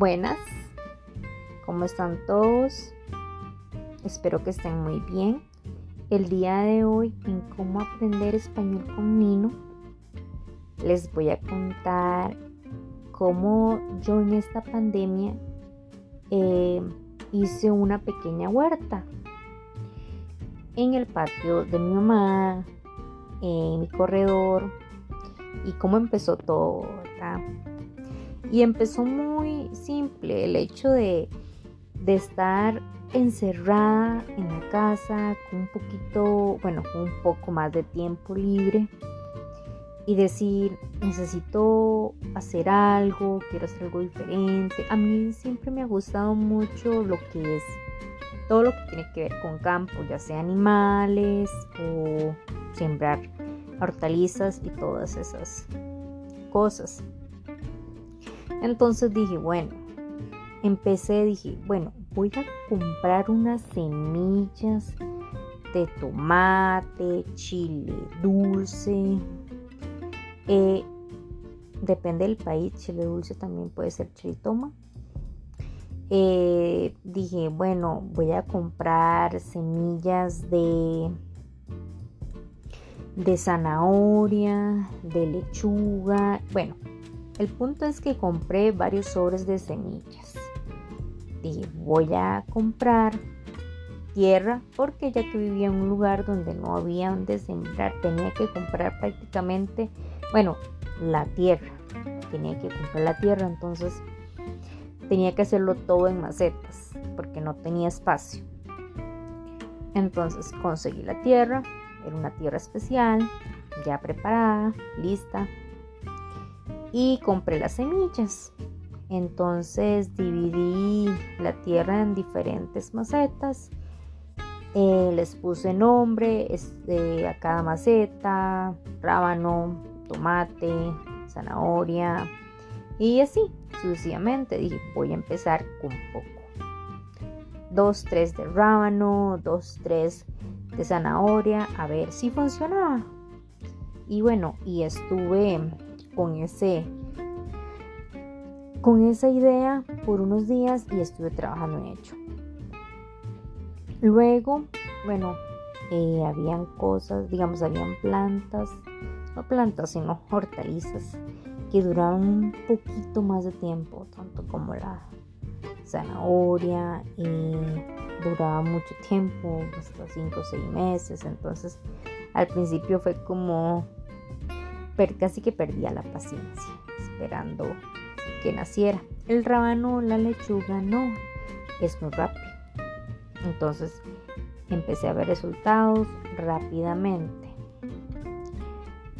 Buenas, ¿cómo están todos? Espero que estén muy bien. El día de hoy en cómo aprender español con Nino les voy a contar cómo yo en esta pandemia eh, hice una pequeña huerta en el patio de mi mamá, en mi corredor y cómo empezó todo, ¿verdad? Y empezó muy simple el hecho de, de estar encerrada en la casa con un poquito, bueno, con un poco más de tiempo libre y decir, necesito hacer algo, quiero hacer algo diferente. A mí siempre me ha gustado mucho lo que es todo lo que tiene que ver con campo, ya sea animales o sembrar hortalizas y todas esas cosas. Entonces dije, bueno, empecé, dije, bueno, voy a comprar unas semillas de tomate, chile dulce. Eh, depende del país, chile dulce también puede ser toma. Eh, dije, bueno, voy a comprar semillas de de zanahoria, de lechuga, bueno, el punto es que compré varios sobres de semillas. Dije, voy a comprar tierra porque ya que vivía en un lugar donde no había donde sembrar, tenía que comprar prácticamente, bueno, la tierra. Tenía que comprar la tierra, entonces tenía que hacerlo todo en macetas porque no tenía espacio. Entonces conseguí la tierra, era una tierra especial, ya preparada, lista, y compré las semillas. Entonces dividí la tierra en diferentes macetas. Eh, les puse nombre este, a cada maceta, rábano, tomate, zanahoria y así sucesivamente. Dije, voy a empezar con poco. Dos, tres de rábano, dos, tres de zanahoria, a ver si funcionaba. Y bueno, y estuve con ese con esa idea por unos días y estuve trabajando en ello. Luego, bueno, eh, habían cosas, digamos, habían plantas, no plantas, sino hortalizas que duraban un poquito más de tiempo, tanto como la zanahoria, y duraba mucho tiempo, hasta 5 o 6 meses, entonces al principio fue como casi que perdía la paciencia esperando que naciera. El rábano, la lechuga, no, es muy rápido. Entonces empecé a ver resultados rápidamente.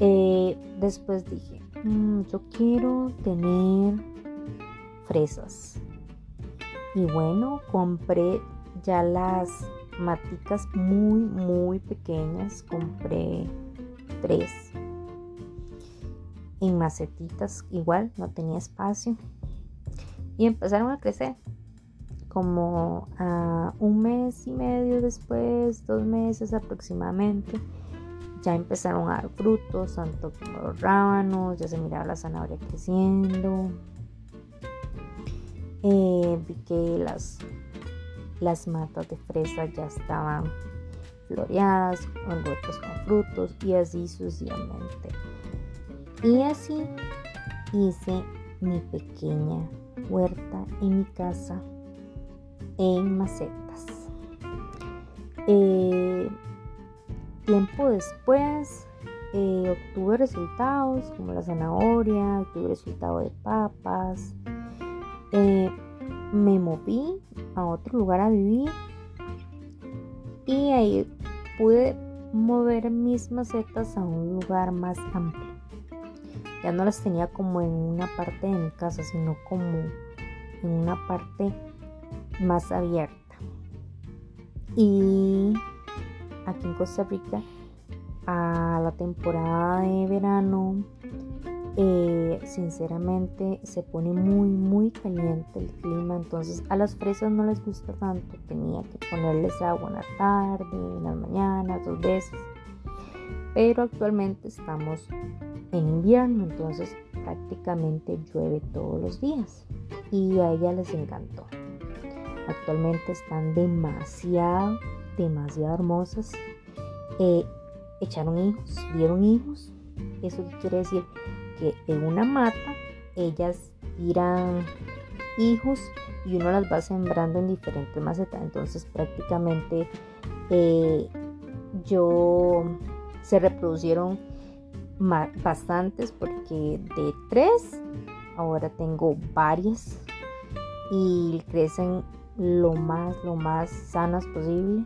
Eh, después dije, mm, yo quiero tener fresas. Y bueno, compré ya las maticas muy, muy pequeñas. Compré tres en macetitas igual, no tenía espacio. Y empezaron a crecer. Como un mes y medio después, dos meses aproximadamente, ya empezaron a dar frutos, tanto como los rábanos, ya se miraba la zanahoria creciendo. Eh, vi que las, las matas de fresa ya estaban floreadas, envueltas con frutos y así sucesivamente. Y así hice mi pequeña huerta en mi casa en macetas. Eh, tiempo después eh, obtuve resultados como la zanahoria, obtuve resultados de papas. Eh, me moví a otro lugar a vivir y ahí pude mover mis macetas a un lugar más amplio ya no las tenía como en una parte de mi casa, sino como en una parte más abierta. Y aquí en Costa Rica, a la temporada de verano, eh, sinceramente se pone muy muy caliente el clima entonces a las fresas no les gusta tanto tenía que ponerles agua en la tarde en las mañanas dos veces pero actualmente estamos en invierno, entonces prácticamente llueve todos los días. y a ella les encantó. Actualmente están demasiado, demasiado hermosas. Eh, echaron hijos, dieron hijos. Eso quiere decir que en una mata ellas tiran hijos y uno las va sembrando en diferentes macetas. Entonces prácticamente eh, yo se reproducieron bastantes porque de tres ahora tengo varias y crecen lo más lo más sanas posible.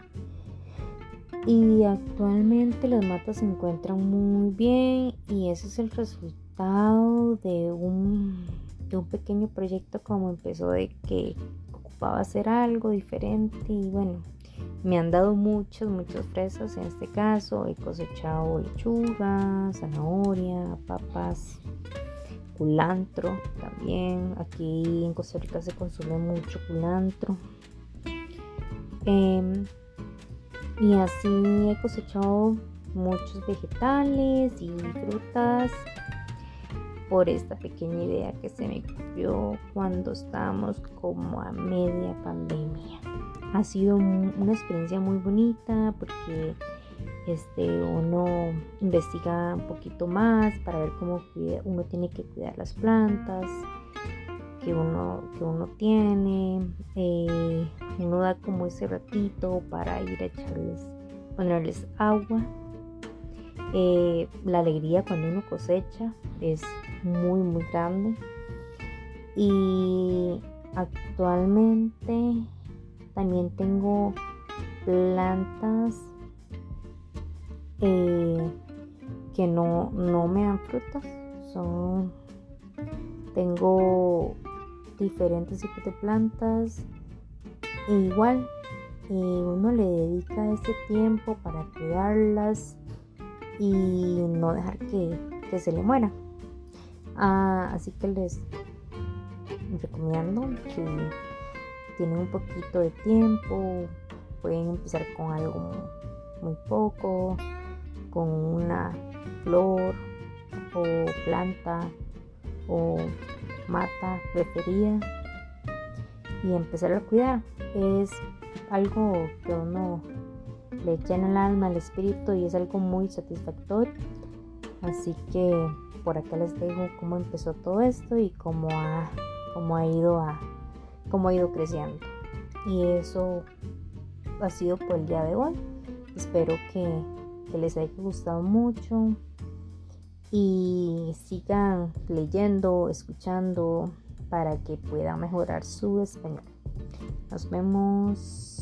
Y actualmente las matas se encuentran muy bien y ese es el resultado de un, de un pequeño proyecto como empezó de que ocupaba hacer algo diferente y bueno me han dado muchas, muchas fresas en este caso. He cosechado lechuga, zanahoria, papas, culantro también. Aquí en Costa Rica se consume mucho culantro. Em, y así he cosechado muchos vegetales y frutas por esta pequeña idea que se me ocurrió cuando estábamos como a media pandemia ha sido una experiencia muy bonita porque este, uno investiga un poquito más para ver cómo uno tiene que cuidar las plantas que uno, que uno tiene. Eh, uno da como ese ratito para ir a echarles, ponerles agua. Eh, la alegría cuando uno cosecha es muy, muy grande. Y actualmente también tengo plantas eh, que no, me dan frutas. Son, tengo diferentes tipos de plantas. E igual, uno le dedica ese tiempo para cuidarlas y no dejar que, se le muera. Ah, así que les recomiendo que tienen un poquito de tiempo, pueden empezar con algo muy poco, con una flor o planta o mata preferida y empezar a cuidar. Es algo que uno le llena el alma, el espíritu y es algo muy satisfactorio. Así que por acá les dejo cómo empezó todo esto y cómo ha, cómo ha ido a cómo ha ido creciendo. Y eso ha sido por el día de hoy. Espero que, que les haya gustado mucho y sigan leyendo, escuchando para que puedan mejorar su español. Nos vemos.